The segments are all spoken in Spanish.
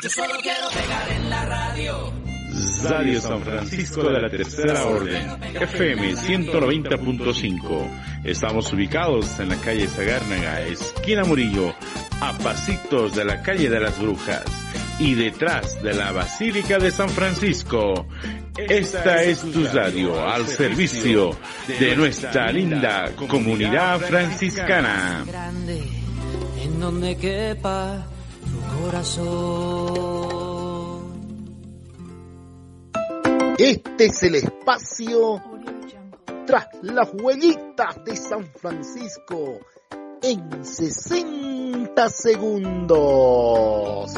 Yo solo quiero pegar en la radio. Radio San Francisco de la Tercera Orden, FM 190.5. Estamos ubicados en la calle Zagárnaga, esquina Murillo, a pasitos de la calle de las Brujas y detrás de la Basílica de San Francisco. Esta es tu radio al servicio de nuestra linda comunidad franciscana. Grande, en donde quepa tu corazón. Este es el espacio tras las huellitas de San Francisco en 60 segundos.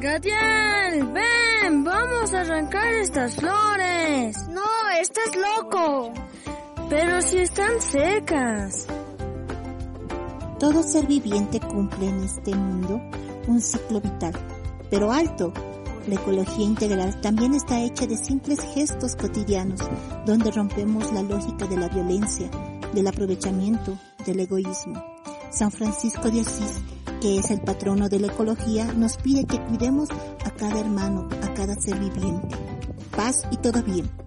Gatiel, ven, vamos a arrancar estas flores. No, estás loco. Pero si están secas. Todo ser viviente cumple en este mundo un ciclo vital, pero alto. La ecología integral también está hecha de simples gestos cotidianos, donde rompemos la lógica de la violencia, del aprovechamiento, del egoísmo. San Francisco de Asís, que es el patrono de la ecología, nos pide que cuidemos a cada hermano, a cada ser viviente. Paz y todo bien.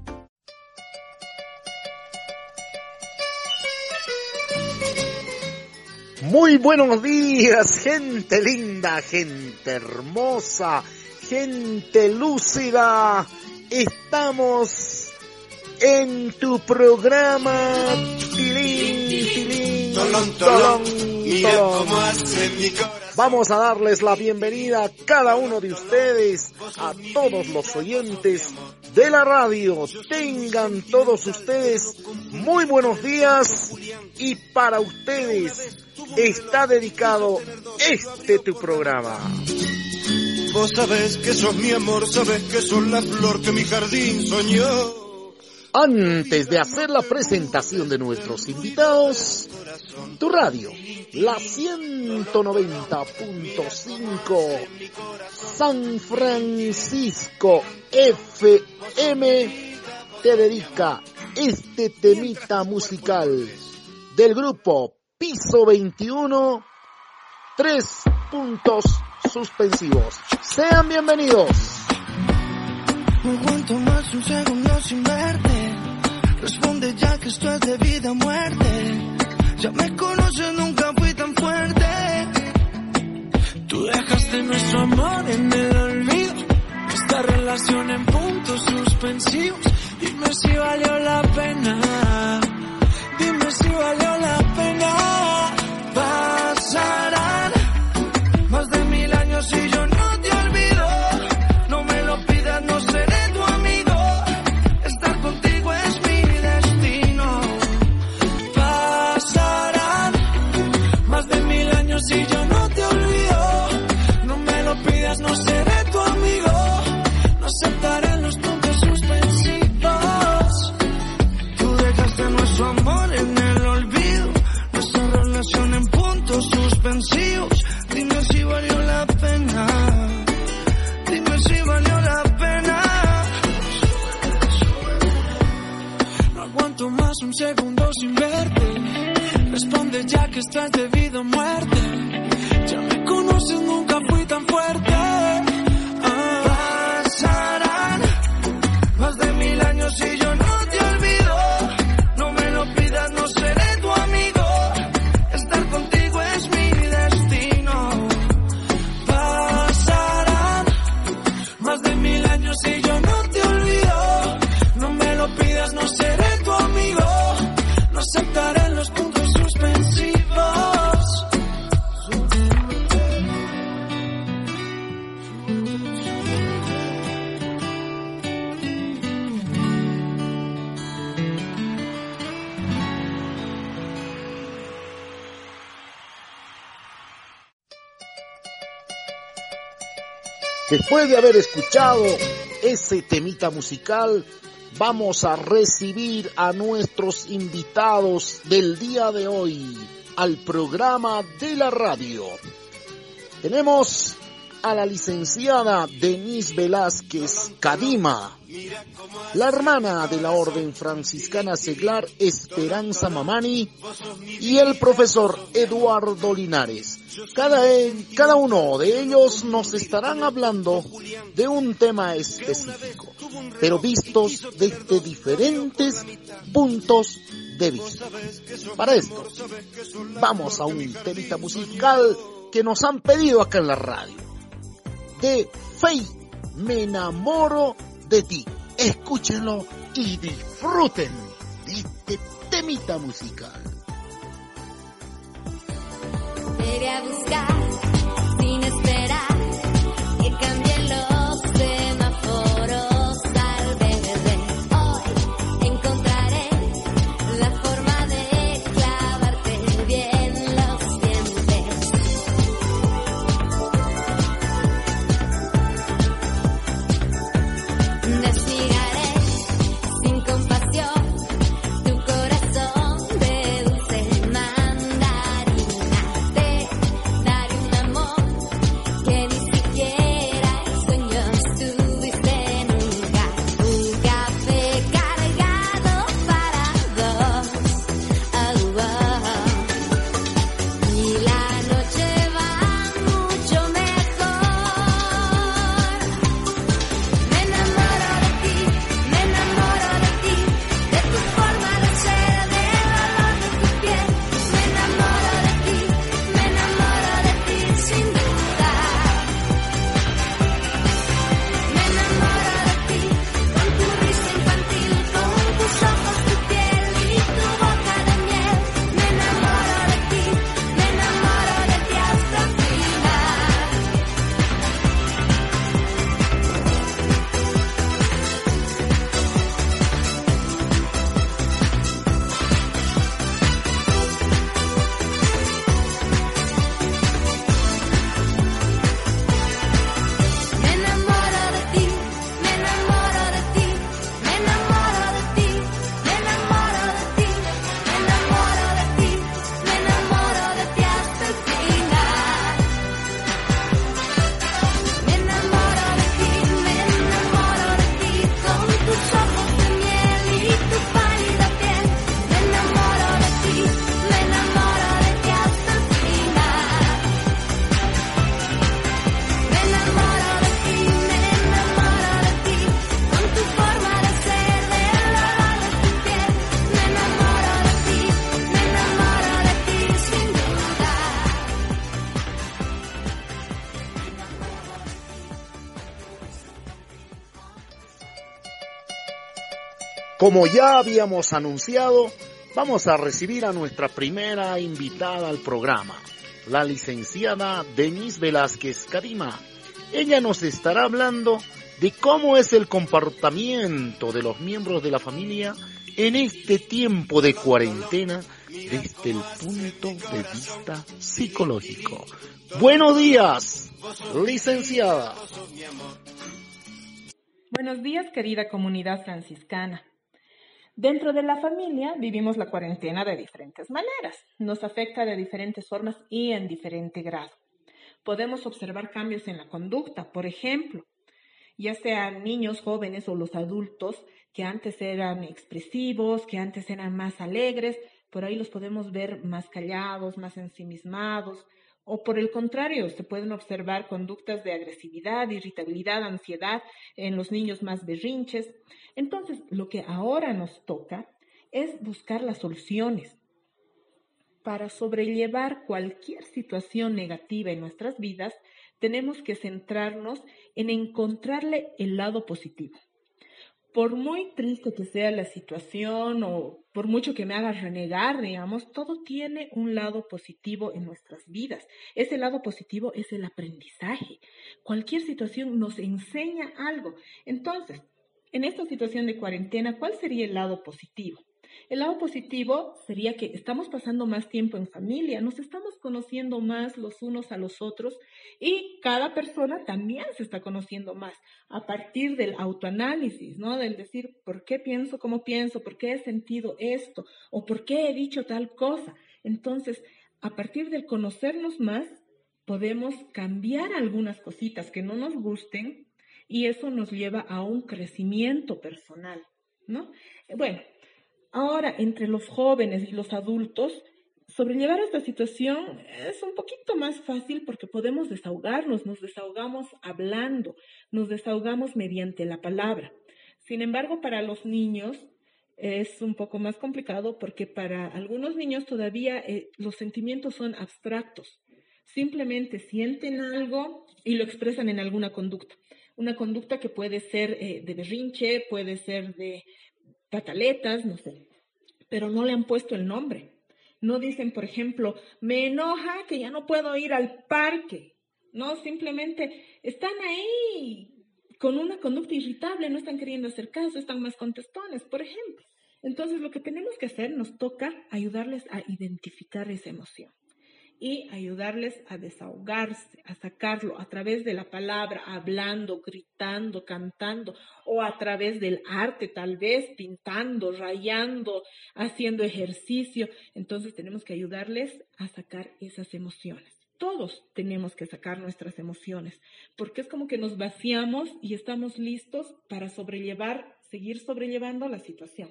Muy buenos días, gente linda, gente hermosa, gente lúcida. Estamos en tu programa. Tilín, tilín, Tolón, tolón. Vamos a darles la bienvenida a cada uno de ustedes, a todos los oyentes de la radio. Tengan todos ustedes muy buenos días y para ustedes está dedicado este tu programa. Vos sabés que sos mi amor, sabés que sos la flor que mi jardín soñó. Antes de hacer la presentación de nuestros invitados, tu radio, la 190.5 San Francisco FM, te dedica este temita musical del grupo Piso 21, tres puntos suspensivos. Sean bienvenidos. No aguanto más un segundo sin verte. Responde ya que esto es de vida o muerte. Ya me conoces, nunca fui tan fuerte. Tú dejaste nuestro amor en el olvido. Esta relación en puntos suspensivos. Dime si valió la pena. Dime si valió la pena. Pasarán más de mil años y yo Aguanto más un segundo sin verte. Responde ya que estás debido a muerte. Ya me conoces, nunca fui tan fuerte. Después de haber escuchado ese temita musical, vamos a recibir a nuestros invitados del día de hoy al programa de la radio. Tenemos a la licenciada Denise Velázquez Cadima, la hermana de la Orden Franciscana Seglar Esperanza Mamani y el profesor Eduardo Linares. Cada, cada uno de ellos nos estarán hablando de un tema específico, pero vistos desde diferentes puntos de vista. Para esto, vamos a un temita musical que nos han pedido acá en la radio de Faye, Me enamoro de ti. Escúchenlo y disfruten de este temita musical. buscar Como ya habíamos anunciado, vamos a recibir a nuestra primera invitada al programa, la licenciada Denise Velázquez Karima. Ella nos estará hablando de cómo es el comportamiento de los miembros de la familia en este tiempo de cuarentena desde el punto de vista psicológico. Buenos días, licenciada. Buenos días, querida comunidad franciscana. Dentro de la familia vivimos la cuarentena de diferentes maneras. Nos afecta de diferentes formas y en diferente grado. Podemos observar cambios en la conducta, por ejemplo, ya sean niños, jóvenes o los adultos que antes eran expresivos, que antes eran más alegres, por ahí los podemos ver más callados, más ensimismados, o por el contrario, se pueden observar conductas de agresividad, irritabilidad, ansiedad en los niños más berrinches. Entonces, lo que ahora nos toca es buscar las soluciones para sobrellevar cualquier situación negativa en nuestras vidas, tenemos que centrarnos en encontrarle el lado positivo por muy triste que sea la situación o por mucho que me haga renegar, digamos, todo tiene un lado positivo en nuestras vidas. Ese lado positivo es el aprendizaje. Cualquier situación nos enseña algo. Entonces, en esta situación de cuarentena, ¿cuál sería el lado positivo? El lado positivo sería que estamos pasando más tiempo en familia, nos estamos conociendo más los unos a los otros y cada persona también se está conociendo más a partir del autoanálisis, ¿no? Del decir, ¿por qué pienso como pienso? ¿Por qué he sentido esto? ¿O por qué he dicho tal cosa? Entonces, a partir del conocernos más, podemos cambiar algunas cositas que no nos gusten y eso nos lleva a un crecimiento personal, ¿no? Bueno, ahora entre los jóvenes y los adultos, sobrellevar esta situación es un poquito más fácil porque podemos desahogarnos, nos desahogamos hablando, nos desahogamos mediante la palabra. Sin embargo, para los niños es un poco más complicado porque para algunos niños todavía eh, los sentimientos son abstractos. Simplemente sienten algo y lo expresan en alguna conducta. Una conducta que puede ser eh, de berrinche, puede ser de pataletas, no sé, pero no le han puesto el nombre. No dicen, por ejemplo, me enoja que ya no puedo ir al parque. No, simplemente están ahí con una conducta irritable, no están queriendo hacer caso, están más contestones, por ejemplo. Entonces, lo que tenemos que hacer, nos toca ayudarles a identificar esa emoción y ayudarles a desahogarse, a sacarlo a través de la palabra, hablando, gritando, cantando, o a través del arte, tal vez pintando, rayando, haciendo ejercicio. Entonces tenemos que ayudarles a sacar esas emociones todos tenemos que sacar nuestras emociones, porque es como que nos vaciamos y estamos listos para sobrellevar, seguir sobrellevando la situación.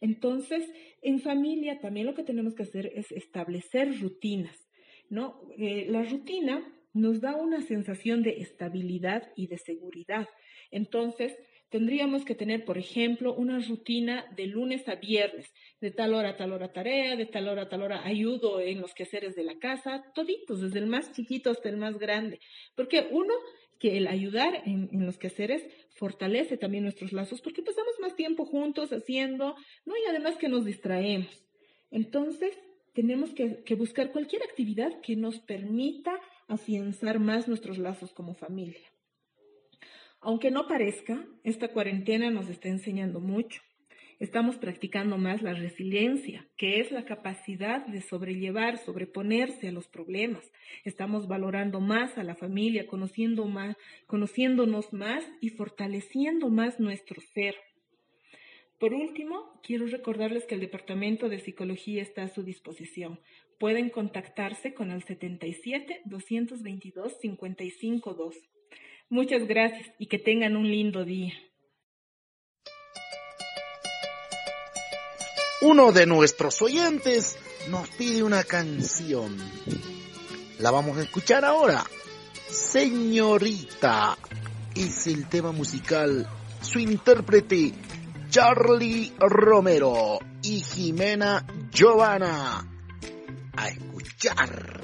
Entonces, en familia también lo que tenemos que hacer es establecer rutinas, Eh, la rutina nos da una sensación de estabilidad y de seguridad. Entonces, tendríamos que tener, por ejemplo, una rutina de lunes a viernes, de tal hora a tal hora tarea, de tal hora a tal hora ayudo en los quehaceres de la casa, toditos, desde el más chiquito hasta el más grande. Porque uno, que el ayudar en, los quehaceres fortalece también nuestros lazos, porque pasamos más tiempo juntos haciendo, ¿no? Y además que nos distraemos. Entonces, tenemos que, buscar cualquier actividad que nos permita afianzar más nuestros lazos como familia. Aunque no parezca, esta cuarentena nos está enseñando mucho. Estamos practicando más la resiliencia, que es la capacidad de sobrellevar, sobreponerse a los problemas. Estamos valorando más a la familia, conociendo más, conociéndonos más y fortaleciendo más nuestro ser. Por último, quiero recordarles que el Departamento de Psicología está a su disposición. Pueden contactarse con el 77 222 552. Muchas gracias y que tengan un lindo día. Uno de nuestros oyentes nos pide una canción. La vamos a escuchar ahora. Señorita es el tema musical. Su intérprete, Charlie Romero y Jimena Giovanna. A escuchar.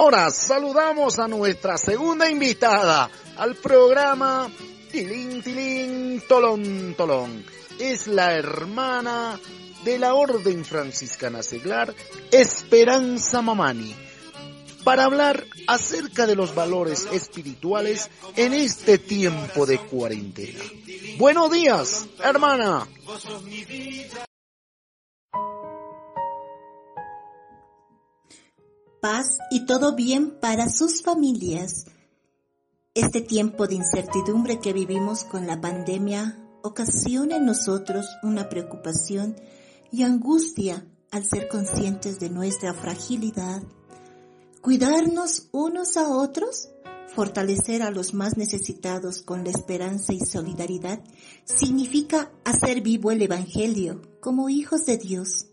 Ahora saludamos a nuestra segunda invitada al programa Tilín Tilín Tolón Tolón. Es la hermana de la Orden Franciscana Seglar, Esperanza Mamani, para hablar acerca de los valores espirituales en este tiempo de cuarentena. Buenos días, hermana. Paz y todo bien para sus familias. Este tiempo de incertidumbre que vivimos con la pandemia ocasiona en nosotros una preocupación y angustia al ser conscientes de nuestra fragilidad. Cuidarnos unos a otros, fortalecer a los más necesitados con la esperanza y solidaridad, significa hacer vivo el Evangelio como hijos de Dios.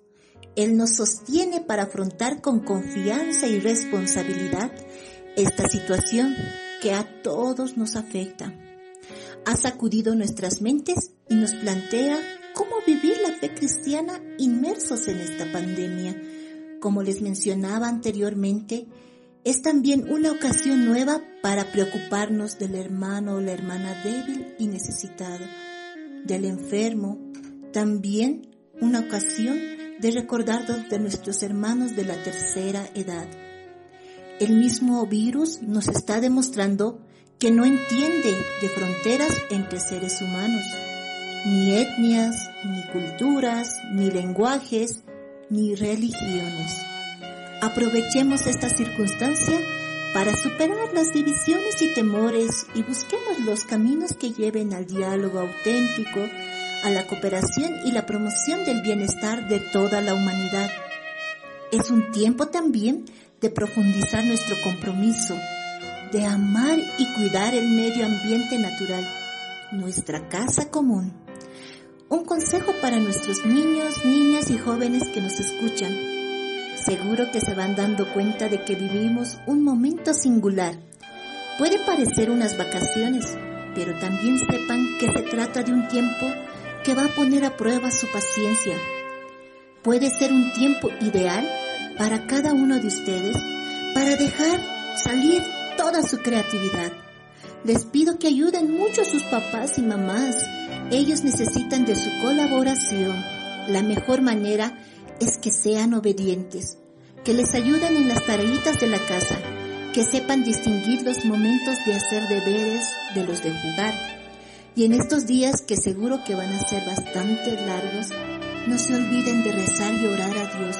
Él nos sostiene para afrontar con confianza y responsabilidad esta situación que a todos nos afecta. Ha sacudido nuestras mentes y nos plantea cómo vivir la fe cristiana inmersos en esta pandemia. Como les mencionaba anteriormente, es también una ocasión nueva para preocuparnos del hermano o la hermana débil y necesitada, del enfermo, también una ocasión de recordarnos de nuestros hermanos de la tercera edad. El mismo virus nos está demostrando que no entiende de fronteras entre seres humanos ni etnias, ni culturas, ni lenguajes, ni religiones. Aprovechemos esta circunstancia para superar las divisiones y temores y busquemos los caminos que lleven al diálogo auténtico, a la cooperación y la promoción del bienestar de toda la humanidad. Es un tiempo también de profundizar nuestro compromiso, de amar y cuidar el medio ambiente natural, nuestra casa común. Un consejo para nuestros niños, niñas y jóvenes que nos escuchan. Seguro que se van dando cuenta de que vivimos un momento singular. Puede parecer unas vacaciones, pero también sepan que se trata de un tiempo que va a poner a prueba su paciencia. Puede ser un tiempo ideal para cada uno de ustedes para dejar salir toda su creatividad. Les pido que ayuden mucho a sus papás y mamás ellos necesitan de su colaboración. La mejor manera es que sean obedientes, que les ayuden en las tareitas de la casa, que sepan distinguir los momentos de hacer deberes de los de jugar. Y en estos días que seguro que van a ser bastante largos, no se olviden de rezar y orar a Dios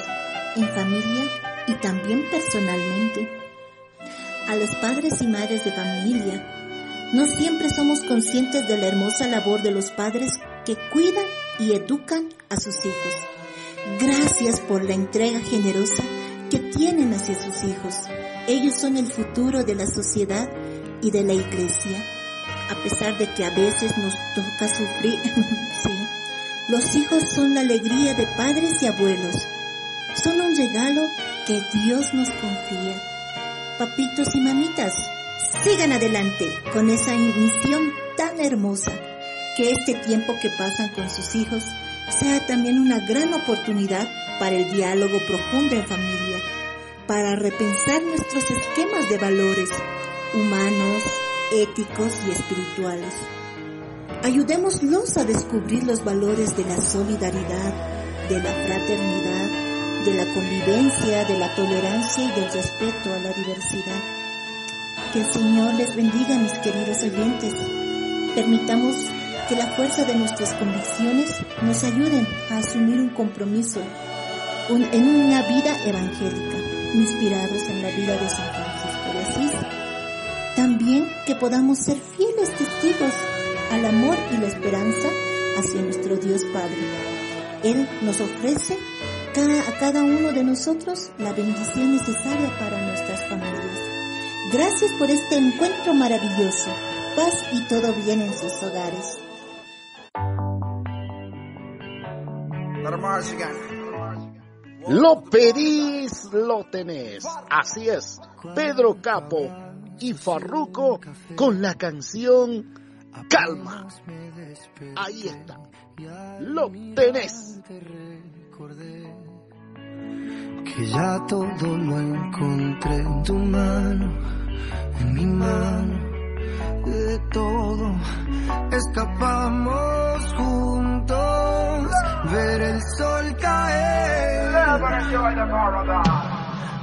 en familia y también personalmente. A los padres y madres de familia, no siempre somos conscientes de la hermosa labor de los padres que cuidan y educan a sus hijos. Gracias por la entrega generosa que tienen hacia sus hijos. Ellos son el futuro de la sociedad y de la iglesia. A pesar de que a veces nos toca sufrir, sí, los hijos son la alegría de padres y abuelos. Son un regalo que Dios nos confía. Papitos y mamitas, sigan adelante con esa misión tan hermosa. Que este tiempo que pasan con sus hijos sea también una gran oportunidad para el diálogo profundo en familia, para repensar nuestros esquemas de valores humanos, éticos y espirituales. Ayudémoslos a descubrir los valores de la solidaridad, de la fraternidad, de la convivencia, de la tolerancia y del respeto a la diversidad que el Señor les bendiga, mis queridos oyentes. Permitamos que la fuerza de nuestras convicciones nos ayuden a asumir un compromiso en una vida evangélica, inspirados en la vida de San Asís. También que podamos ser fieles testigos al amor y la esperanza hacia nuestro Dios Padre. Él nos ofrece a cada uno de nosotros la bendición necesaria para nuestras familias. Gracias por este encuentro maravilloso. Paz y todo bien en sus hogares. Lo pedís, lo tenés. Así es. Pedro Capo y Farruco con la canción Calma. Ahí está. Lo tenés. que ya todo lo encontré en tu mano, en mi mano. De todo escapamos juntos, ver el sol caer.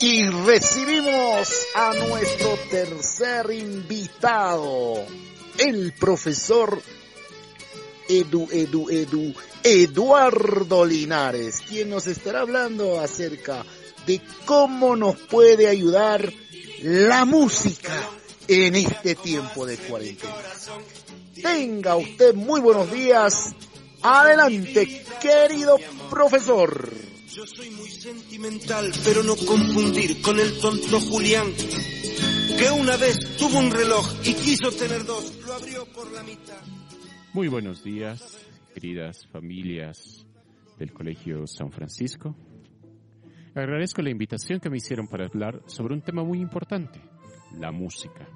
Y recibimos a nuestro tercer invitado, el profesor Edu, Edu, Edu, Eduardo Linares, quien nos estará hablando acerca de cómo nos puede ayudar la música en este tiempo de cuarentena. Tenga usted muy buenos días. Adelante, querido profesor. Yo soy muy sentimental, pero no confundir con el tonto Julián, que una vez tuvo un reloj y quiso tener dos, lo abrió por la mitad. Muy buenos días, queridas familias del Colegio San Francisco. Agradezco la invitación que me hicieron para hablar sobre un tema muy importante, la música.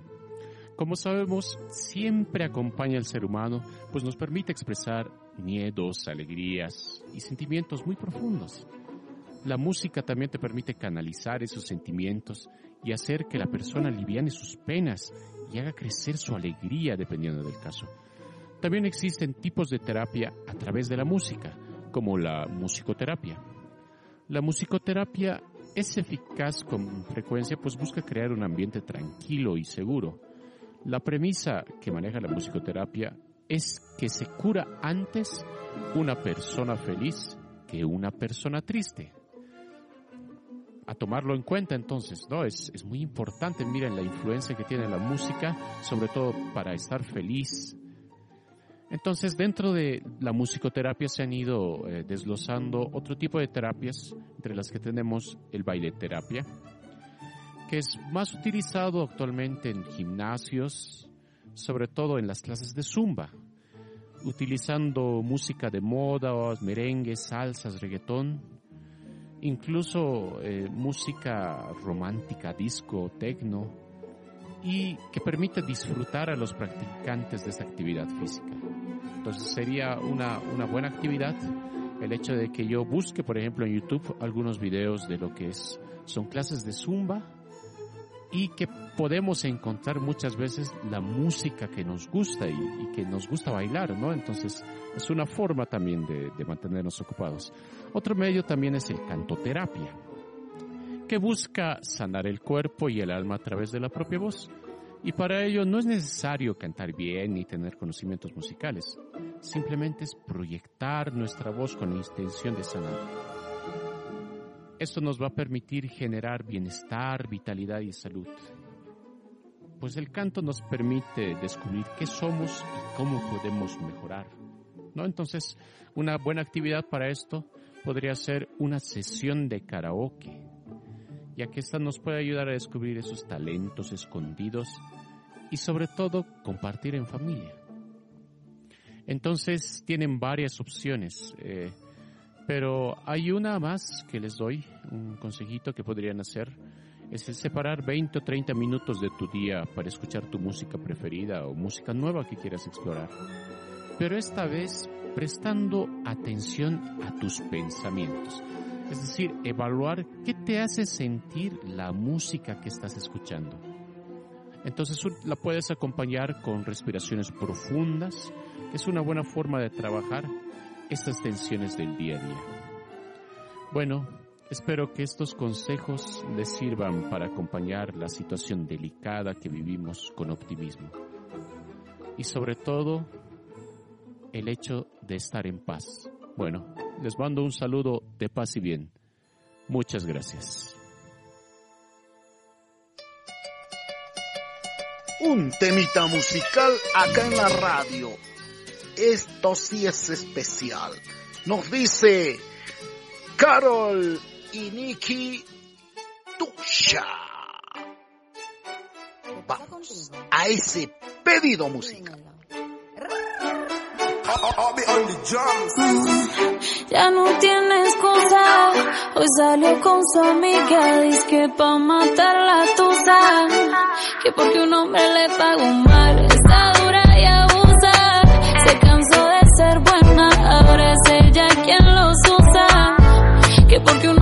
Como sabemos, siempre acompaña al ser humano, pues nos permite expresar miedos, alegrías y sentimientos muy profundos. La música también te permite canalizar esos sentimientos y hacer que la persona aliviane sus penas y haga crecer su alegría dependiendo del caso. También existen tipos de terapia a través de la música, como la musicoterapia. La musicoterapia es eficaz con frecuencia, pues busca crear un ambiente tranquilo y seguro. La premisa que maneja la musicoterapia es que se cura antes una persona feliz que una persona triste. A tomarlo en cuenta entonces, ¿no? Es, es muy importante, miren la influencia que tiene la música, sobre todo para estar feliz, entonces, dentro de la musicoterapia se han ido eh, desglosando otro tipo de terapias, entre las que tenemos el baileterapia, que es más utilizado actualmente en gimnasios, sobre todo en las clases de zumba, utilizando música de moda, merengue, salsas, reggaetón, incluso eh, música romántica, disco, tecno, y que permite disfrutar a los practicantes de esta actividad física. Entonces sería una, una buena actividad el hecho de que yo busque, por ejemplo, en YouTube algunos videos de lo que es, son clases de zumba y que podemos encontrar muchas veces la música que nos gusta y, y que nos gusta bailar, ¿no? Entonces es una forma también de, de mantenernos ocupados. Otro medio también es el cantoterapia, que busca sanar el cuerpo y el alma a través de la propia voz. Y para ello no es necesario cantar bien ni tener conocimientos musicales. simplemente es proyectar nuestra voz con la intención de sanar. Esto nos va a permitir generar bienestar, vitalidad y salud. Pues el canto nos permite descubrir qué somos y cómo podemos mejorar. ¿No? Entonces, una buena actividad para esto podría ser una sesión de karaoke, ya que esta nos puede ayudar a descubrir esos talentos escondidos y sobre todo compartir en familia. Entonces tienen varias opciones, eh, pero hay una más que les doy, un consejito que podrían hacer, es separar 20 o 30 minutos de tu día para escuchar tu música preferida o música nueva que quieras explorar. Pero esta vez prestando atención a tus pensamientos. Es decir, evaluar qué te hace sentir la música que estás escuchando. Entonces la puedes acompañar con respiraciones profundas, es una buena forma de trabajar estas tensiones del día a día. Bueno, espero que estos consejos les sirvan para acompañar la situación delicada que vivimos con optimismo. Y sobre todo, el hecho de estar en paz. Bueno, les mando un saludo de paz y bien. Muchas gracias. Un temita musical acá en la radio. Esto sí es especial. Nos dice Carol y Nicky Tusha. Vamos a ese pedido musical. Ya no tiene excusa, hoy salió con su amiga, dice que pa' matar la tusa, que porque un hombre le pagó mal, se cansó de ser buena, ahora es ella quien los usa, que porque un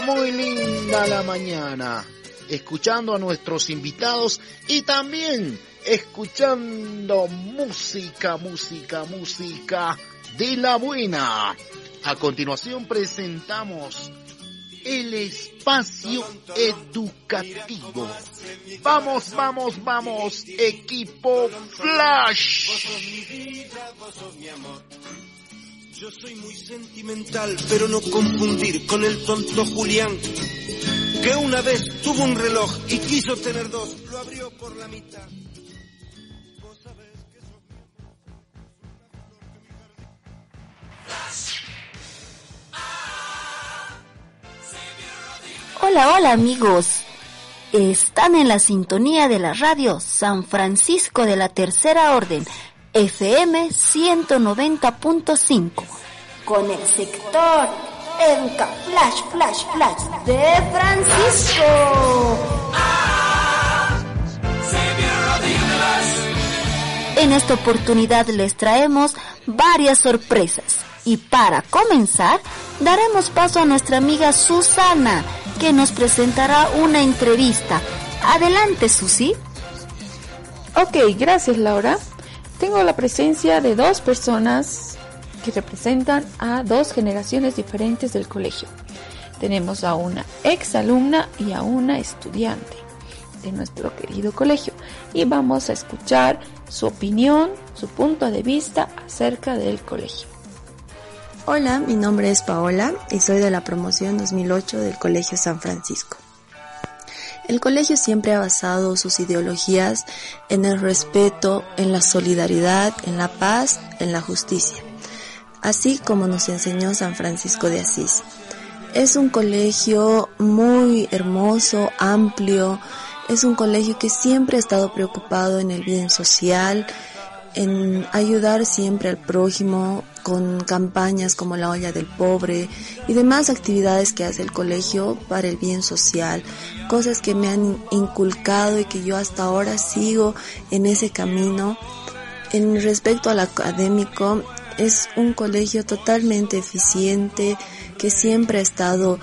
Muy linda la mañana. escuchando a nuestros invitados y también escuchando música, música, música de la buena. A continuación presentamos el espacio educativo. Vamos, vamos, vamos, equipo Flash. Yo soy muy sentimental, pero no confundir con el tonto Julián, que una vez tuvo un reloj y quiso tener dos, lo abrió por la mitad. Hola, hola amigos. Están en la sintonía de la radio San Francisco de la Tercera Orden, FM 190.5, con el sector Educa Flash, Flash, Flash de Francisco. En esta oportunidad les traemos varias sorpresas. Y para comenzar, daremos paso a nuestra amiga Susana, que nos presentará una entrevista. Adelante, Susi. Ok, gracias, Laura. Tengo la presencia de dos personas que representan a dos generaciones diferentes del colegio. Tenemos a una ex alumna y a una estudiante de nuestro querido colegio y vamos a escuchar su opinión, su punto de vista acerca del colegio. Hola, mi nombre es Paola y soy de la promoción 2008 del Colegio San Francisco. El colegio siempre ha basado sus ideologías en el respeto, en la solidaridad, en la paz, en la justicia, así como nos enseñó San Francisco de Asís. Es un colegio muy hermoso, amplio, es un colegio que siempre ha estado preocupado en el bien social, en ayudar siempre al prójimo con campañas como la olla del pobre y demás actividades que hace el colegio para el bien social, cosas que me han inculcado y que yo hasta ahora sigo en ese camino. En respecto al académico, es un colegio totalmente eficiente que siempre ha estado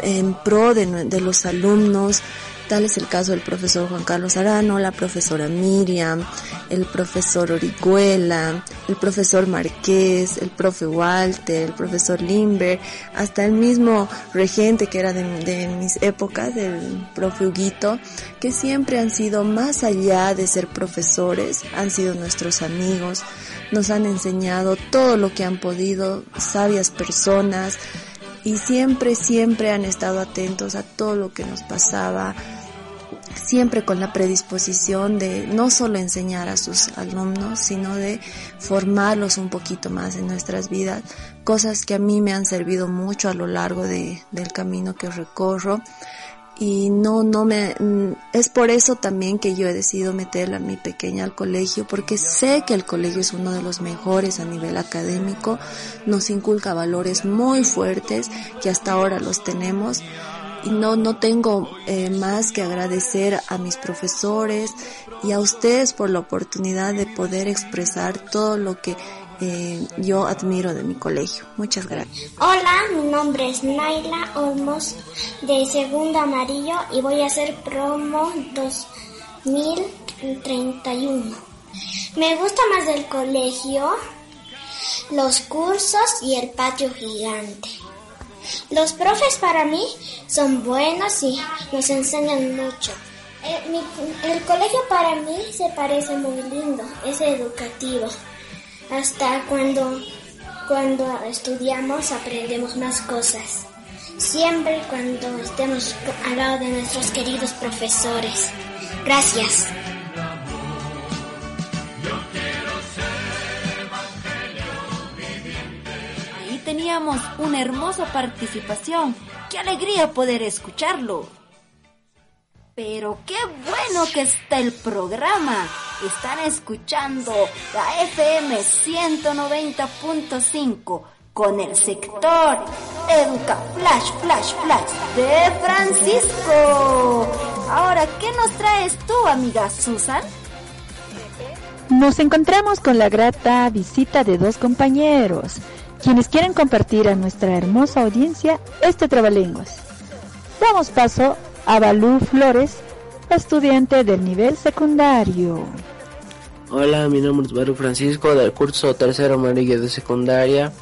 en pro de, de los alumnos, Tal es el caso del profesor Juan Carlos Arano, la profesora Miriam, el profesor Orihuela, el profesor Marqués, el profe Walter, el profesor Limber, hasta el mismo regente que era de, mis épocas, del profe Huguito, que siempre han sido más allá de ser profesores, han sido nuestros amigos, nos han enseñado todo lo que han podido, sabias personas, y siempre, siempre han estado atentos a todo lo que nos pasaba, siempre con la predisposición de no solo enseñar a sus alumnos, sino de formarlos un poquito más en nuestras vidas, cosas que a mí me han servido mucho a lo largo de, del camino que recorro. Y no, no me, mm, es por eso también que yo he decidido meterla a mi pequeña al colegio, porque sé que el colegio es uno de los mejores a nivel académico, nos inculca valores muy fuertes que hasta ahora los tenemos no, no tengo eh, más que agradecer a mis profesores y a ustedes por la oportunidad de poder expresar todo lo que eh, yo admiro de mi colegio. Muchas gracias. Hola, mi nombre es Naila Olmos de Segundo Amarillo y voy a hacer promo 2031. Me gusta más del colegio, los cursos y el patio gigante. Los profes para mí son buenos y nos enseñan mucho. Eh, el, colegio para mí se parece muy lindo, es educativo. Hasta cuando, cuando estudiamos aprendemos más cosas. Siempre cuando estemos al lado de nuestros queridos profesores. Gracias. Teníamos una hermosa participación. ¡Qué alegría poder escucharlo! Pero qué bueno que está el programa. Están escuchando la FM 190.5 con el sector Educa Flash Flash Flash de Francisco. Ahora, ¿qué nos traes tú, amiga Susan? Nos encontramos con la grata visita de dos compañeros quienes quieren compartir a nuestra hermosa audiencia este trabalenguas. Damos paso a Balú Flores, estudiante del nivel secundario. Hola, mi nombre es Balú Francisco del curso tercero amarillo de secundaria.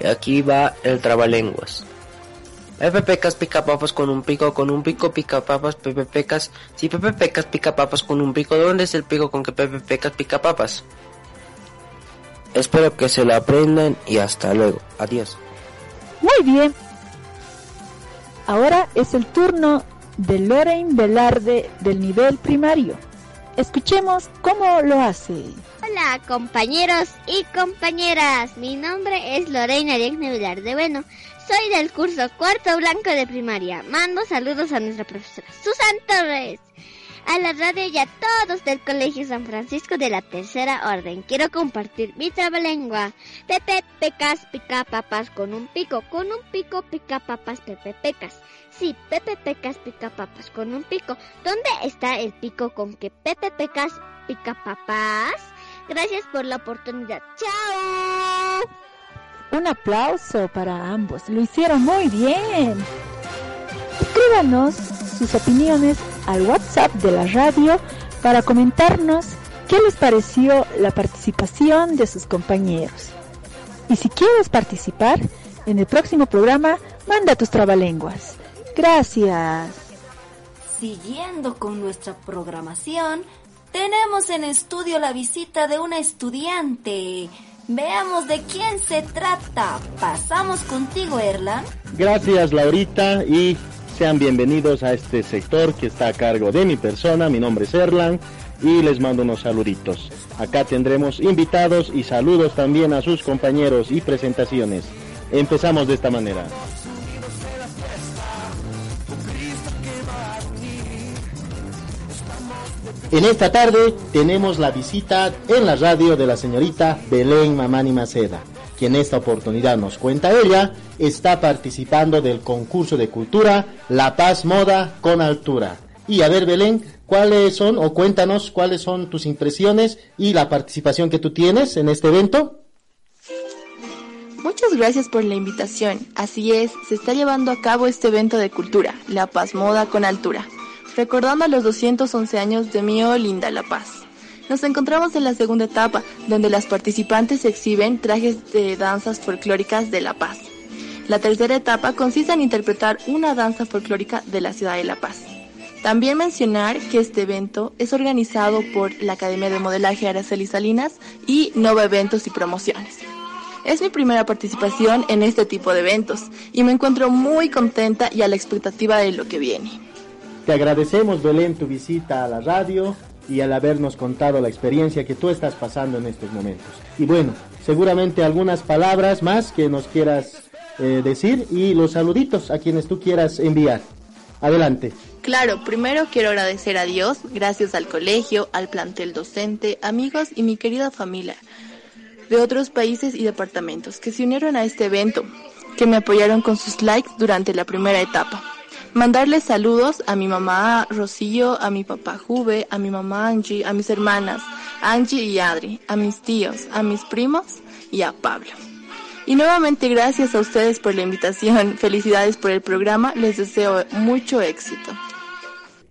Y aquí va el trabalenguas. Pepe Pecas pica papas con un pico, con un pico pica papas, Pepe Pecas. Si Pepe Pecas pica papas con un pico, ¿dónde es el pico con que Pepe Pecas pica papas? Espero que se lo aprendan y hasta luego. Adiós. Muy bien. Ahora es el turno de Lorraine Velarde del nivel primario. Escuchemos cómo lo hace. Hola compañeros y compañeras, mi nombre es Lorena Ariadne Velarde. Bueno, soy del curso cuarto blanco de primaria. Mando saludos a nuestra profesora Susan Torres, a la radio y a todos del Colegio San Francisco de la Tercera Orden. Quiero compartir mi trabalengua. Pepe pecas pica papas con un pico, con un pico pica papas Pepe pecas. Sí, Pepe pecas pica papas con un pico. ¿Dónde está el pico con que Pepe pecas pica papas? Gracias por la oportunidad. ¡Chao! Un aplauso para ambos. Lo hicieron muy bien. Escríbanos sus opiniones al WhatsApp de la radio para comentarnos qué les pareció la participación de sus compañeros. Y si quieres participar en el próximo programa, manda tus trabalenguas. Gracias. Siguiendo con nuestra programación, tenemos en estudio la visita de una estudiante. Veamos de quién se trata. Pasamos contigo, Erlan. Gracias, Laurita, y sean bienvenidos a este sector que está a cargo de mi persona. Mi nombre es Erlan y les mando unos saluditos. Acá tendremos invitados y saludos también a sus compañeros y presentaciones. Empezamos de esta manera. En esta tarde tenemos la visita en la radio de la señorita Belén Mamani Maceda, quien en esta oportunidad nos cuenta ella, está participando del concurso de cultura La Paz Moda con Altura. Y a ver Belén, ¿cuáles son o cuéntanos cuáles son tus impresiones y la participación que tú tienes en este evento? Muchas gracias por la invitación. Así es, se está llevando a cabo este evento de cultura, La Paz Moda con Altura recordando los 211 años de Mío Linda La Paz. Nos encontramos en la segunda etapa, donde las participantes exhiben trajes de danzas folclóricas de La Paz. La tercera etapa consiste en interpretar una danza folclórica de la ciudad de La Paz. También mencionar que este evento es organizado por la Academia de Modelaje Araceli Salinas y Nova Eventos y Promociones. Es mi primera participación en este tipo de eventos y me encuentro muy contenta y a la expectativa de lo que viene. Te agradecemos, Belén, tu visita a la radio y al habernos contado la experiencia que tú estás pasando en estos momentos. Y bueno, seguramente algunas palabras más que nos quieras eh, decir y los saluditos a quienes tú quieras enviar. Adelante. Claro, primero quiero agradecer a Dios, gracias al colegio, al plantel docente, amigos y mi querida familia de otros países y departamentos que se unieron a este evento, que me apoyaron con sus likes durante la primera etapa. Mandarles saludos a mi mamá Rocío, a mi papá Juve, a mi mamá Angie, a mis hermanas Angie y Adri, a mis tíos, a mis primos y a Pablo. Y nuevamente gracias a ustedes por la invitación, felicidades por el programa, les deseo mucho éxito.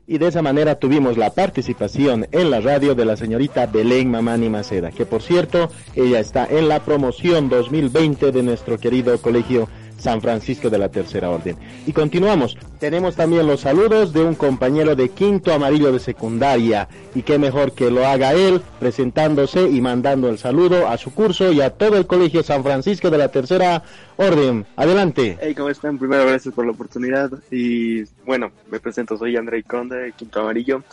Y de esa manera tuvimos la participación en la radio de la señorita Belén Mamani Maceda, que por cierto, ella está en la promoción 2020 de nuestro querido colegio San Francisco de la Tercera Orden. Y continuamos. Tenemos también los saludos de un compañero de quinto amarillo de secundaria. Y qué mejor que lo haga él presentándose y mandando el saludo a su curso y a todo el Colegio San Francisco de la Tercera Orden. Adelante. Hey, ¿cómo están? Primero, gracias por la oportunidad. Y bueno, me presento, soy André Conde, de quinto amarillo.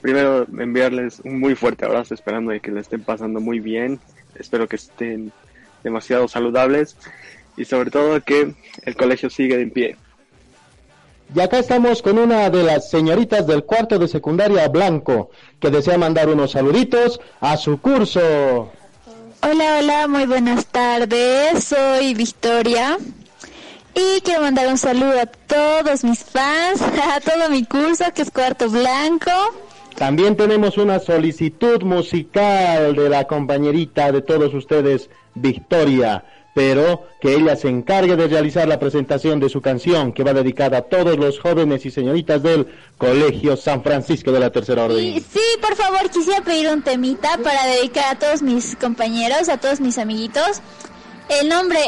Primero, enviarles un muy fuerte abrazo, esperando que le estén pasando muy bien. Espero que estén demasiado saludables y sobre todo que el colegio sigue de pie. Y acá estamos con una de las señoritas del cuarto de secundaria Blanco, que desea mandar unos saluditos a su curso. Hola, hola, muy buenas tardes, soy Victoria. Y quiero mandar un saludo a todos mis fans, a todo mi curso que es Cuarto Blanco. También tenemos una solicitud musical de la compañerita de todos ustedes, Victoria pero que ella se encargue de realizar la presentación de su canción que va dedicada a todos los jóvenes y señoritas del Colegio San Francisco de la Tercera Orden. Y sí, por favor, quisiera pedir un temita para dedicar a todos mis compañeros, a todos mis amiguitos. El nombre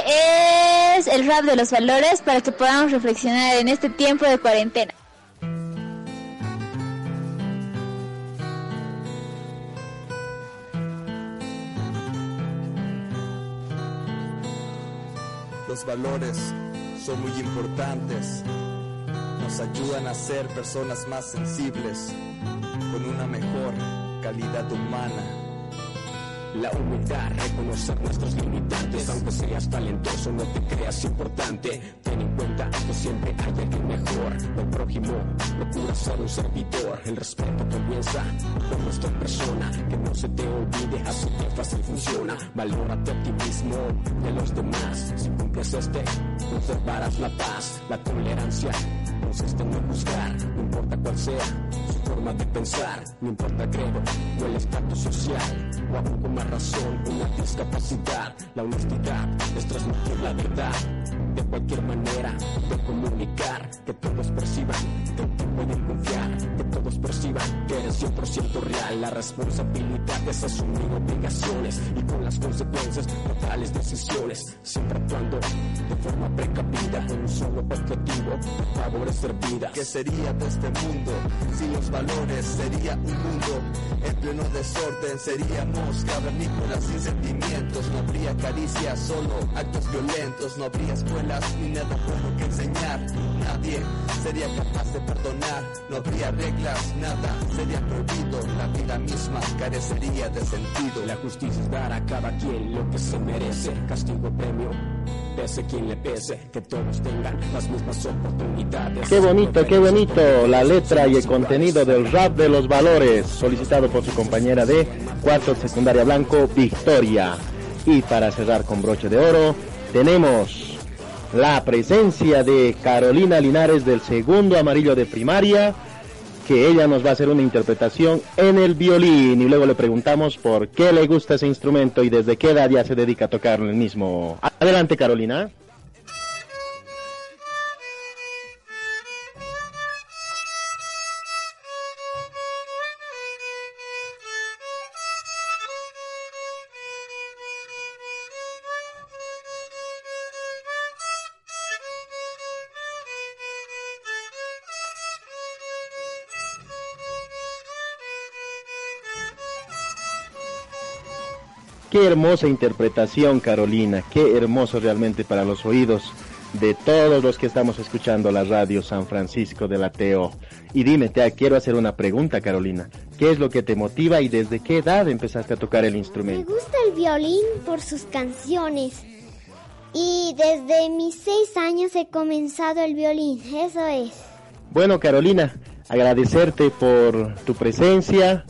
es El rap de los valores para que podamos reflexionar en este tiempo de cuarentena. Los valores son muy importantes. Nos ayudan a ser personas más sensibles, con una mejor calidad humana. La humildad, reconocer nuestros limitantes. Aunque seas talentoso, no te creas importante. Ten en cuenta que siempre hay alguien mejor. El prójimo, procura ser un servidor. El respeto comienza por nuestra persona. Que no se te olvide, así que fácil funciona. Valórate a ti de los demás. Si cumples este, conservarás la paz, la tolerancia. Consiste en no juzgar, no importa cuál sea forma de pensar, no importa credo o el estatus social, o aún con más razón una discapacidad. La honestidad es transmitir la verdad de cualquier manera de comunicar, que todos perciban que ti pueden confiar, que todos perciban que eres 100% real. La responsabilidad es asumir obligaciones y con las consecuencias de tales decisiones, siempre actuando de forma precavida con un solo objetivo, favorecer vidas. ¿Qué sería de este mundo sin los valores? Sería un mundo en pleno desorden, seríamos cavernícolas sin sentimientos, no habría caricias, solo actos violentos, no habría escuelas ni nada bueno que enseñar, nadie sería capaz de perdonar, no habría reglas, nada sería prohibido, la vida misma carecería de sentido. La justicia es dar a cada quien lo que se merece, castigo premio, que. Qué bonito, qué bonito la letra y el contenido del rap de los valores, solicitado por su compañera de cuarto secundaria blanco, Victoria. Y para cerrar con broche de oro, tenemos la presencia de Carolina Linares del segundo amarillo de primaria, que ella nos va a hacer una interpretación en el violín y luego le preguntamos por qué le gusta ese instrumento y desde qué edad ya se dedica a tocar el mismo. Adelante Carolina. Qué hermosa interpretación, Carolina. Qué hermoso realmente para los oídos de todos los que estamos escuchando la radio San Francisco del Ateo. Y dime, te quiero hacer una pregunta, Carolina. ¿Qué es lo que te motiva y desde qué edad empezaste a tocar el Me instrumento? gusta el violín por sus canciones. Y desde mis seis años he comenzado el violín, eso es. Bueno, Carolina, agradecerte por tu presencia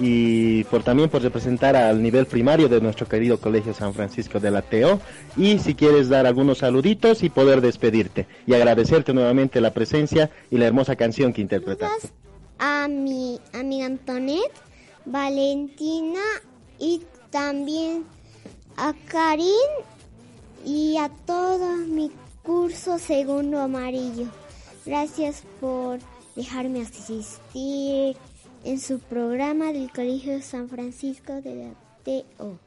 y por también por representar al nivel primario de nuestro querido Colegio San Francisco del Ateo. Y si quieres dar algunos saluditos y poder despedirte. Y agradecerte nuevamente la presencia y la hermosa canción que interpretaste. A mi amiga Antoinette, Valentina y también a Karin y a todo mi curso segundo amarillo. Gracias por dejarme asistir en su programa del Colegio San Francisco de la TO.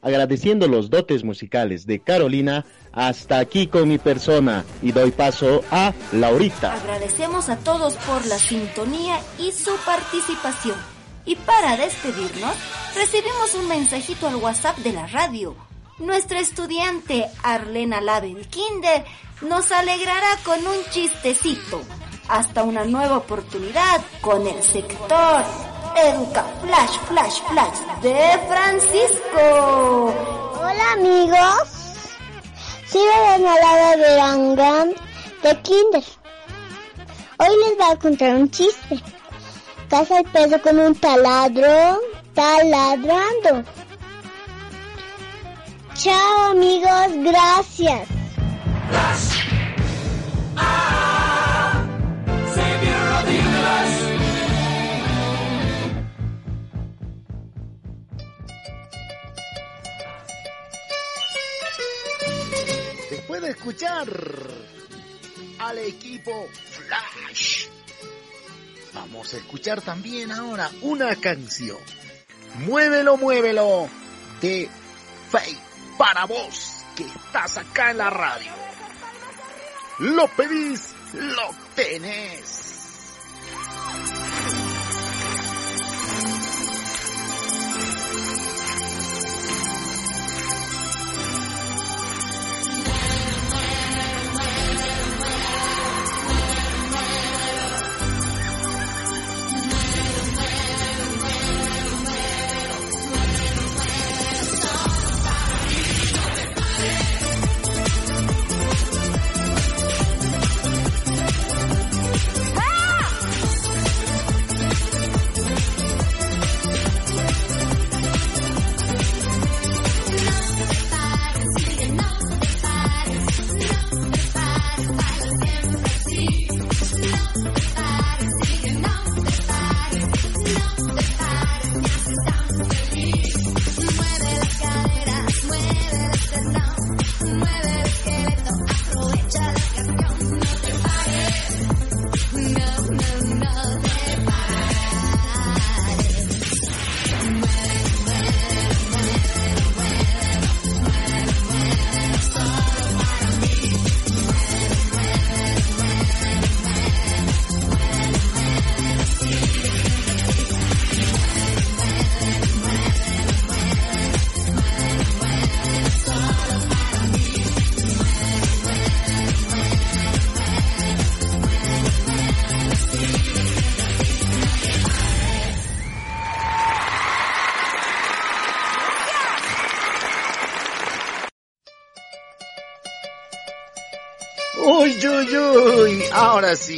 Agradeciendo los dotes musicales de Carolina, hasta aquí con mi persona y doy paso a Laurita. Agradecemos a todos por la sintonía y su participación. Y para despedirnos, recibimos un mensajito al WhatsApp de la radio. Nuestra estudiante Arlena Label Kinder nos alegrará con un chistecito. Hasta una nueva oportunidad con el sector Educa Flash Flash Flash de Francisco. Hola amigos, soy Valenolada de Rangan de Kinder. Hoy les voy a contar un chiste. Casa el perro con un taladro, taladrando. Chao amigos, gracias. de escuchar al equipo Flash. Vamos a escuchar también ahora una canción. Muévelo, muévelo de Faith para vos que estás acá en la radio. Lo pedís, lo tenés.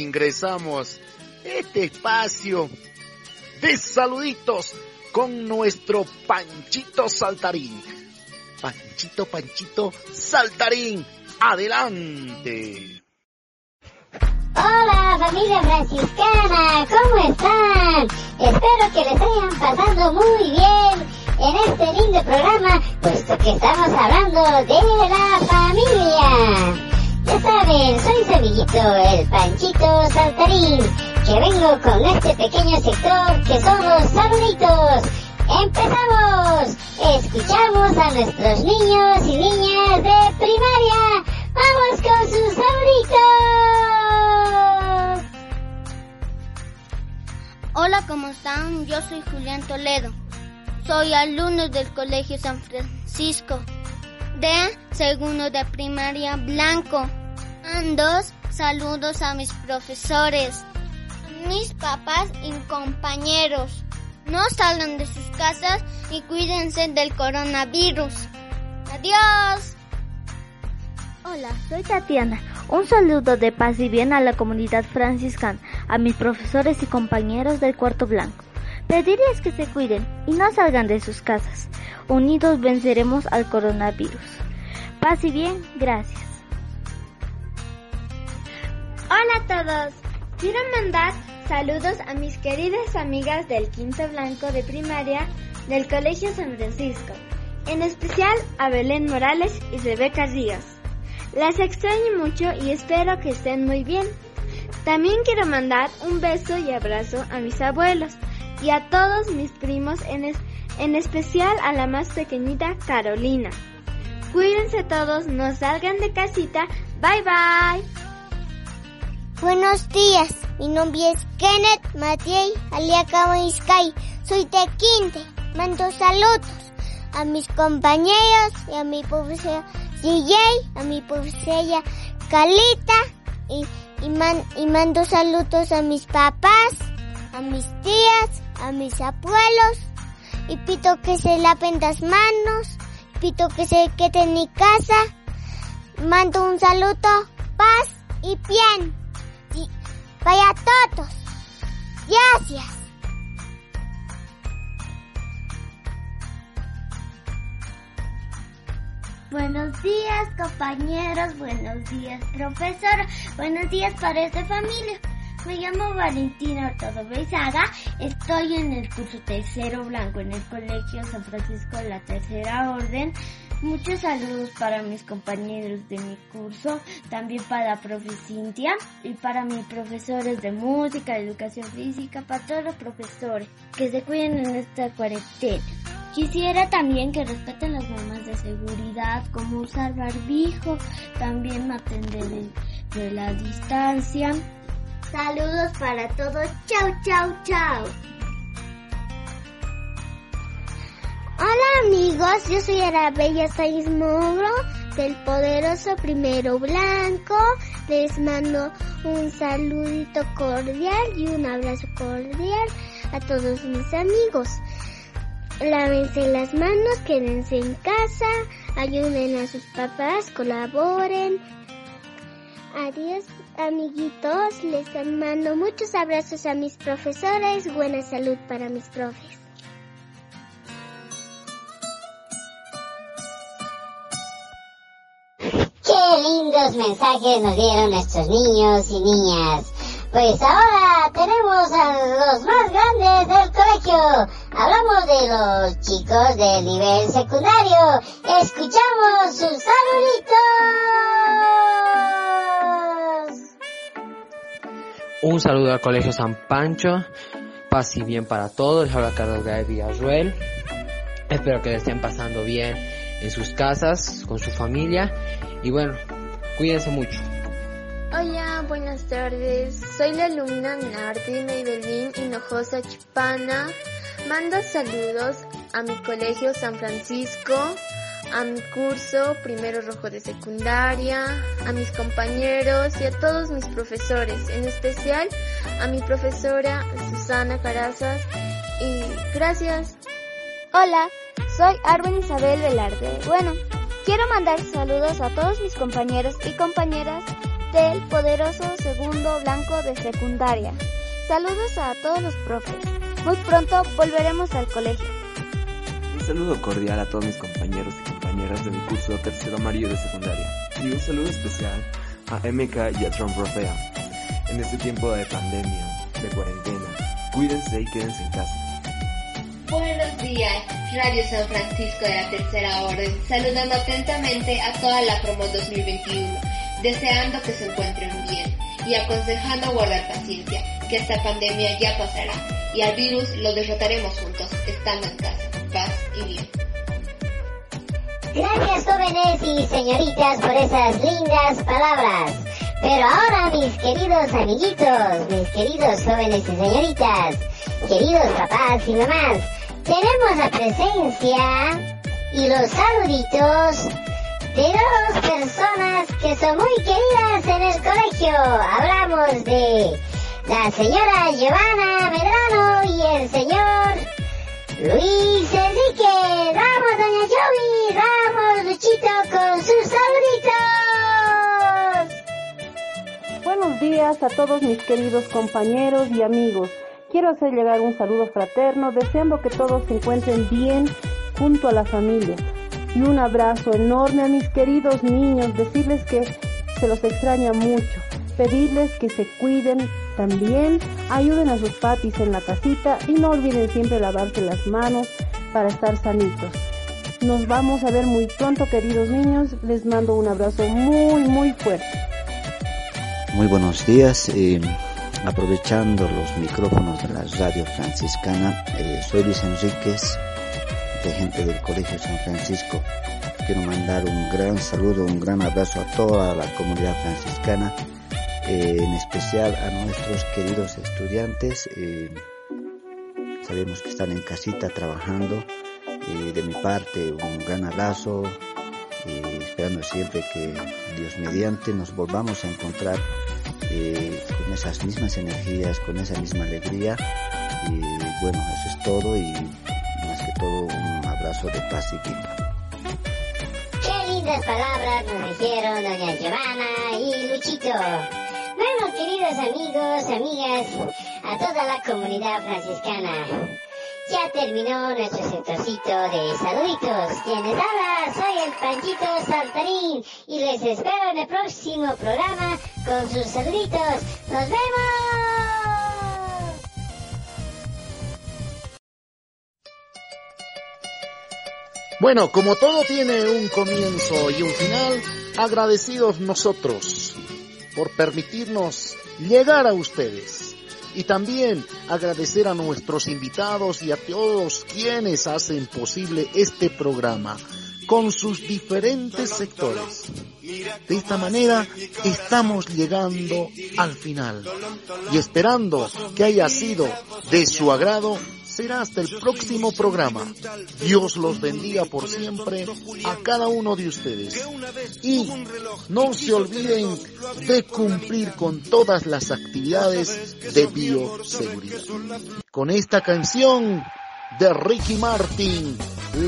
Ingresamos este espacio de saluditos con nuestro Panchito Saltarín. Panchito, Panchito Saltarín. Adelante. Hola familia franciscana, ¿cómo están? Espero que les hayan pasado muy bien en este lindo programa, puesto que estamos hablando de la familia. Ya saben, soy su amiguito, el Panchito Saltarín, que vengo con este pequeño sector que son los saluditos. ¡Empezamos! Escuchamos a nuestros niños y niñas de primaria. ¡Vamos con sus saluditos! Hola, ¿cómo están? Yo soy Julián Toledo. Soy alumno del Colegio San Francisco de segundo de primaria blanco. Dos saludos a mis profesores, mis papás y compañeros. No salgan de sus casas y cuídense del coronavirus. Adiós. Hola, soy Tatiana. Un saludo de paz y bien a la comunidad franciscana, a mis profesores y compañeros del cuarto blanco. Pedirles que se cuiden y no salgan de sus casas. Unidos venceremos al coronavirus. Paz y bien, gracias. Hola a todos. Quiero mandar saludos a mis queridas amigas del quinto blanco de primaria del Colegio San Francisco. En especial a Belén Morales y Rebeca Ríos. Las extraño mucho y espero que estén muy bien. También quiero mandar un beso y abrazo a mis abuelos y a todos mis primos, en, en especial a la más pequeñita Carolina. Cuídense todos, no salgan de casita. Bye bye. Buenos días, mi nombre es Kenneth Matiey Aliaca. Soy de Quinte. Mando saludos a mis compañeros y a mi profesora DJ, a mi profesora Calita y, y mando saludos a mis papás, a mis tías, a mis abuelos y pido que se laven las manos, pido que se queden en mi casa. Mando un saludo, paz y bien. Y vaya todos. Gracias. Buenos días compañeros, buenos días profesora, buenos días para esta familia. Me llamo Valentina Hurtado Beizaga, estoy en el curso tercero blanco en el Colegio San Francisco de la Tercera Orden Muchos saludos para mis compañeros de mi curso, también para la profe Cintia y para mis profesores de música, de educación física, para todos los profesores que se cuiden en esta cuarentena. Quisiera también que respeten las normas de seguridad, como usar barbijo, también de la distancia. Saludos para todos. Chau, chau, chau. Hola amigos, yo soy Arabella Saiz Mogro del poderoso Primero Blanco. Les mando un saludito cordial y un abrazo cordial a todos mis amigos. Lávense las manos, quédense en casa, ayuden a sus papás, colaboren. Adiós amiguitos, les mando muchos abrazos a mis profesores, buena salud para mis profes. Qué lindos mensajes nos dieron nuestros niños y niñas. Pues ahora tenemos a los más grandes del colegio. Hablamos de los chicos del nivel secundario. Escuchamos sus saluditos. Un saludo al Colegio San Pancho. Paz y bien para todos. Les habla Carlos Gabriel Villarruel. Espero que le estén pasando bien en sus casas, con su familia. Y bueno, cuídense mucho. Hola, buenas tardes. Soy la alumna Nardi Maybelline Hinojosa Chipana. Mando saludos a mi colegio San Francisco, a mi curso Primero Rojo de Secundaria, a mis compañeros y a todos mis profesores, en especial a mi profesora Susana Carazas. Y gracias. Hola, soy Arwen Isabel Velarde. Bueno, quiero mandar saludos a todos mis compañeros y compañeras del poderoso segundo blanco de secundaria. Saludos a todos los profes. Muy pronto volveremos al colegio. Un saludo cordial a todos mis compañeros y compañeras de mi curso tercero amarillo de secundaria. Y un saludo especial a MK y a Trump Europea. En este tiempo de pandemia, de cuarentena, cuídense y quédense en casa. Buenos días, Radio San Francisco de la Tercera Orden, saludando atentamente a toda la promo 2021, deseando que se encuentren bien y aconsejando guardar paciencia, que esta pandemia ya pasará y al virus lo derrotaremos juntos, estando en casa, paz y bien. Gracias jóvenes y señoritas por esas lindas palabras. Pero ahora mis queridos amiguitos, mis queridos jóvenes y señoritas, queridos papás y mamás, tenemos la presencia y los saluditos de dos personas que son muy queridas en el colegio. Hablamos de la señora Giovanna Medrano y el señor Luis Enrique. Vamos, doña Jovi, vamos, Luchito, con sus saluditos. Buenos días a todos mis queridos compañeros y amigos. Quiero hacer llegar un saludo fraterno, deseando que todos se encuentren bien junto a la familia. Y un abrazo enorme a mis queridos niños, decirles que se los extraña mucho, pedirles que se cuiden también, ayuden a sus papis en la casita y no olviden siempre lavarse las manos para estar sanitos. Nos vamos a ver muy pronto, queridos niños. Les mando un abrazo muy, muy fuerte. Muy buenos días. Eh, aprovechando los micrófonos de la radio franciscana, eh, soy Luis Enríquez, de gente del Colegio San Francisco. Quiero mandar un gran saludo, un gran abrazo a toda la comunidad franciscana, eh, en especial a nuestros queridos estudiantes. Eh, sabemos que están en casita trabajando. Eh, de mi parte, un gran abrazo esperando siempre que Dios mediante nos volvamos a encontrar con esas mismas energías, con esa misma alegría. Y bueno, eso es todo y más que todo un abrazo de paz y bien. Qué lindas palabras nos dijeron doña Giovanna y Luchito. Bueno, queridos amigos, amigas, a toda la comunidad franciscana. Ya terminó nuestro sectorcito de saluditos. Quienes habla, soy el Panchito Saltarín y les espero en el próximo programa con sus saluditos. ¡Nos vemos! Bueno, como todo tiene un comienzo y un final, agradecidos nosotros por permitirnos llegar a ustedes. Y también agradecer a nuestros invitados y a todos quienes hacen posible este programa con sus diferentes sectores. De esta manera estamos llegando al final y esperando que haya sido de su agrado será hasta el próximo programa. Dios los bendiga por siempre a cada uno de ustedes. Y no se olviden de cumplir con todas las actividades de bioseguridad. Con esta canción de Ricky Martin,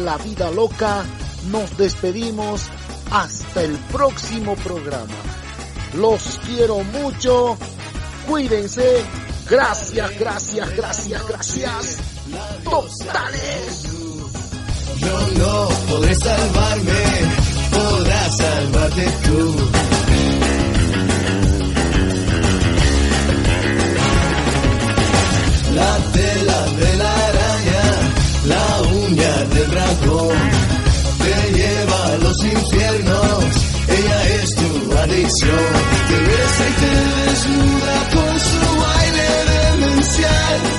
La vida loca, nos despedimos hasta el próximo programa. Los quiero mucho. Cuídense. Gracias, gracias, gracias, gracias. Totales. Yo no podré salvarme, podrás salvarte tú. La tela de la araña, la uña del dragón lleva a los infiernos. Ella es tu adicción. Te besa y te desnuda con Yeah.